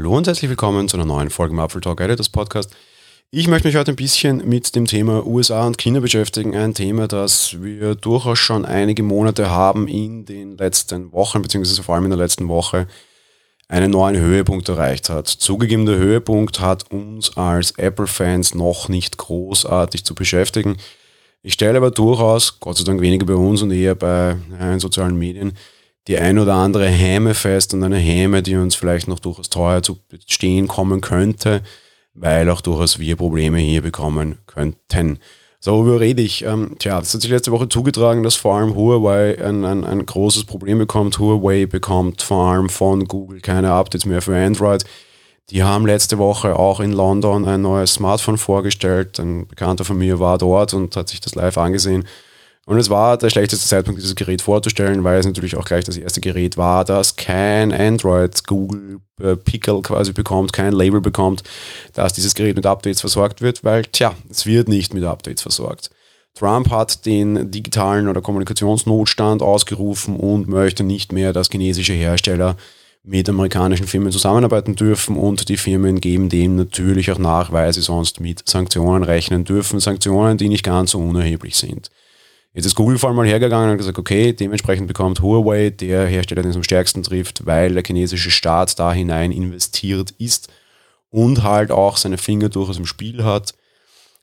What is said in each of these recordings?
Hallo und herzlich willkommen zu einer neuen Folge im Apfel Talk Editors Podcast. Ich möchte mich heute ein bisschen mit dem Thema USA und China beschäftigen. Ein Thema, das wir durchaus schon einige Monate haben in den letzten Wochen, beziehungsweise vor allem in der letzten Woche, einen neuen Höhepunkt erreicht hat. Zugegeben, der Höhepunkt hat uns als Apple-Fans noch nicht großartig zu beschäftigen. Ich stelle aber durchaus, Gott sei Dank weniger bei uns und eher bei ja, sozialen Medien, die ein oder andere Häme fest und eine Häme, die uns vielleicht noch durchaus teuer zu stehen kommen könnte, weil auch durchaus wir Probleme hier bekommen könnten. So, worüber rede ich? Ähm, tja, das hat sich letzte Woche zugetragen, dass vor allem Huawei ein, ein, ein großes Problem bekommt. Huawei bekommt vor allem von Google keine Updates mehr für Android. Die haben letzte Woche auch in London ein neues Smartphone vorgestellt. Ein Bekannter von mir war dort und hat sich das live angesehen. Und es war der schlechteste Zeitpunkt, dieses Gerät vorzustellen, weil es natürlich auch gleich das erste Gerät war, das kein Android Google äh, Pickle quasi bekommt, kein Label bekommt, dass dieses Gerät mit Updates versorgt wird, weil, tja, es wird nicht mit Updates versorgt. Trump hat den digitalen oder Kommunikationsnotstand ausgerufen und möchte nicht mehr, dass chinesische Hersteller mit amerikanischen Firmen zusammenarbeiten dürfen und die Firmen geben dem natürlich auch nach, weil sie sonst mit Sanktionen rechnen dürfen. Sanktionen, die nicht ganz so unerheblich sind. Jetzt ist Google vor allem mal hergegangen und gesagt, okay, dementsprechend bekommt Huawei, der Hersteller, den es am stärksten trifft, weil der chinesische Staat da hinein investiert ist und halt auch seine Finger durchaus im Spiel hat,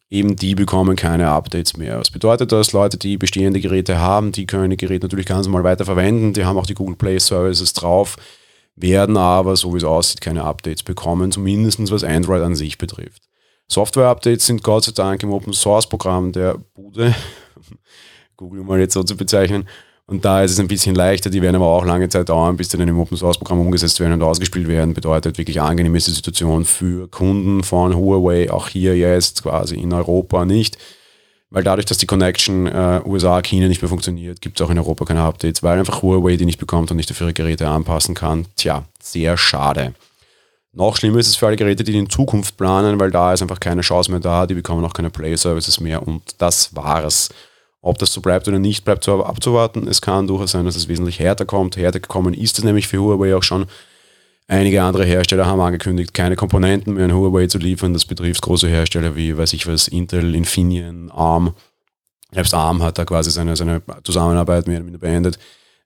eben die bekommen keine Updates mehr. Was bedeutet das? Leute, die bestehende Geräte haben, die können die Geräte natürlich ganz normal weiter verwenden, die haben auch die Google Play Services drauf, werden aber, so wie es aussieht, keine Updates bekommen, zumindest was Android an sich betrifft. Software-Updates sind Gott sei Dank im Open-Source-Programm der Bude Google mal jetzt so zu bezeichnen. Und da ist es ein bisschen leichter, die werden aber auch lange Zeit dauern, bis die dann im Open Source Programm umgesetzt werden und ausgespielt werden. Bedeutet wirklich angenehme Situation für Kunden von Huawei, auch hier jetzt quasi in Europa nicht. Weil dadurch, dass die Connection äh, USA-China nicht mehr funktioniert, gibt es auch in Europa keine Updates, weil einfach Huawei die nicht bekommt und nicht auf ihre Geräte anpassen kann. Tja, sehr schade. Noch schlimmer ist es für alle Geräte, die in Zukunft planen, weil da ist einfach keine Chance mehr da, die bekommen auch keine Play-Services mehr und das war's. Ob das so bleibt oder nicht, bleibt so abzuwarten. Es kann durchaus sein, dass es wesentlich härter kommt. Härter gekommen ist es nämlich für Huawei auch schon. Einige andere Hersteller haben angekündigt, keine Komponenten mehr an Huawei zu liefern. Das betrifft große Hersteller wie, weiß ich was, Intel, Infineon, ARM. Selbst ARM hat da quasi seine, seine Zusammenarbeit mehr oder minder beendet.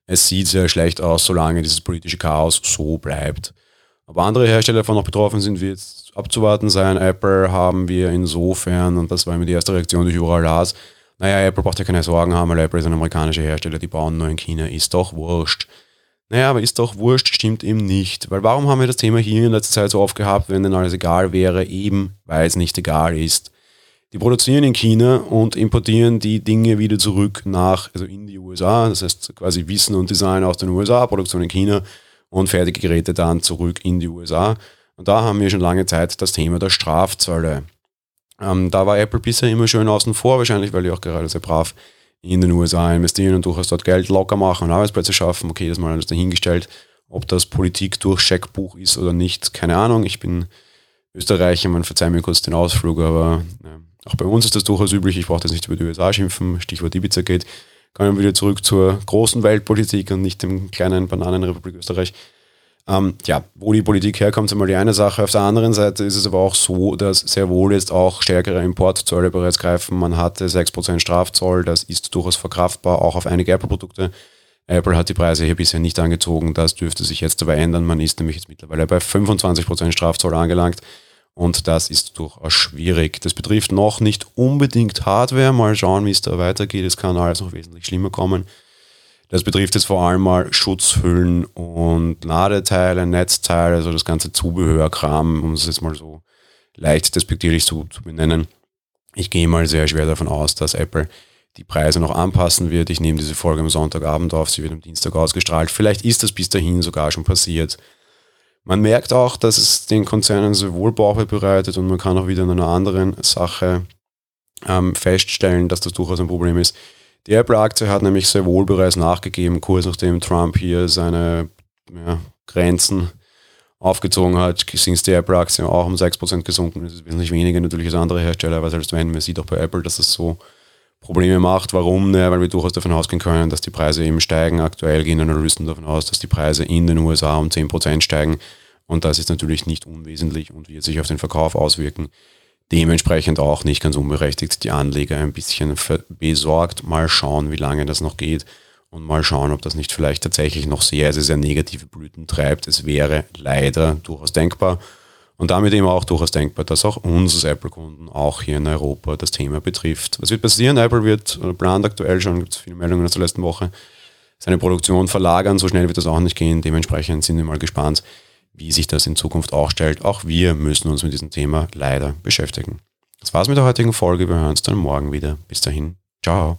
Es sieht sehr schlecht aus, solange dieses politische Chaos so bleibt. Aber andere Hersteller davon noch betroffen sind, wird abzuwarten sein. Apple haben wir insofern, und das war immer die erste Reaktion, die ich überall las, naja, Apple braucht ja keine Sorgen haben, weil Apple ist ein amerikanischer Hersteller, die bauen nur in China, ist doch wurscht. Naja, aber ist doch wurscht, stimmt eben nicht. Weil warum haben wir das Thema hier in letzter Zeit so oft gehabt, wenn denn alles egal wäre? Eben, weil es nicht egal ist. Die produzieren in China und importieren die Dinge wieder zurück nach, also in die USA. Das heißt quasi Wissen und Design aus den USA, Produktion in China und fertige Geräte dann zurück in die USA. Und da haben wir schon lange Zeit das Thema der Strafzölle. Ähm, da war Apple bisher immer schön außen vor, wahrscheinlich, weil die auch gerade sehr brav in den USA investieren und durchaus dort Geld locker machen und Arbeitsplätze schaffen. Okay, das mal alles dahingestellt. Ob das Politik durch Scheckbuch ist oder nicht, keine Ahnung. Ich bin Österreicher, man verzeiht mir kurz den Ausflug, aber ja, auch bei uns ist das durchaus üblich. Ich brauche das nicht über die USA schimpfen, Stichwort Ibiza geht. Kommen wir wieder zurück zur großen Weltpolitik und nicht dem kleinen Bananenrepublik Österreich. Ähm, ja, wo die Politik herkommt, ist einmal die eine Sache. Auf der anderen Seite ist es aber auch so, dass sehr wohl jetzt auch stärkere Importzölle bereits greifen. Man hatte 6% Strafzoll, das ist durchaus verkraftbar, auch auf einige Apple-Produkte. Apple hat die Preise hier bisher nicht angezogen, das dürfte sich jetzt aber ändern. Man ist nämlich jetzt mittlerweile bei 25% Strafzoll angelangt und das ist durchaus schwierig. Das betrifft noch nicht unbedingt Hardware, mal schauen, wie es da weitergeht. Es kann alles noch wesentlich schlimmer kommen. Das betrifft jetzt vor allem mal Schutzhüllen und Ladeteile, Netzteile, also das ganze Zubehörkram, um es jetzt mal so leicht despektierlich zu, zu benennen. Ich gehe mal sehr schwer davon aus, dass Apple die Preise noch anpassen wird. Ich nehme diese Folge am Sonntagabend auf, sie wird am Dienstag ausgestrahlt. Vielleicht ist das bis dahin sogar schon passiert. Man merkt auch, dass es den Konzernen sehr wohl Bauchweh bereitet und man kann auch wieder in einer anderen Sache ähm, feststellen, dass das durchaus ein Problem ist. Die Apple-Aktie hat nämlich sehr wohl bereits nachgegeben, kurz nachdem Trump hier seine ja, Grenzen aufgezogen hat, ist die Apple-Aktie auch um 6% gesunken. Das ist wesentlich weniger natürlich als andere Hersteller, aber selbst wenn, man sieht auch bei Apple, dass es so Probleme macht. Warum? Naja, weil wir durchaus davon ausgehen können, dass die Preise eben steigen. Aktuell gehen Analysten davon aus, dass die Preise in den USA um 10% steigen Und das ist natürlich nicht unwesentlich und wird sich auf den Verkauf auswirken. Dementsprechend auch nicht ganz unberechtigt die Anleger ein bisschen besorgt. Mal schauen, wie lange das noch geht und mal schauen, ob das nicht vielleicht tatsächlich noch sehr, sehr, sehr negative Blüten treibt. Es wäre leider durchaus denkbar und damit eben auch durchaus denkbar, dass auch uns als Apple-Kunden auch hier in Europa das Thema betrifft. Was wird passieren? Apple wird, plant aktuell schon, gibt es viele Meldungen aus der letzten Woche, seine Produktion verlagern. So schnell wird das auch nicht gehen. Dementsprechend sind wir mal gespannt, wie sich das in Zukunft auch stellt. Auch wir müssen uns mit diesem Thema leider beschäftigen. Das war's mit der heutigen Folge. Wir hören uns dann morgen wieder. Bis dahin. Ciao.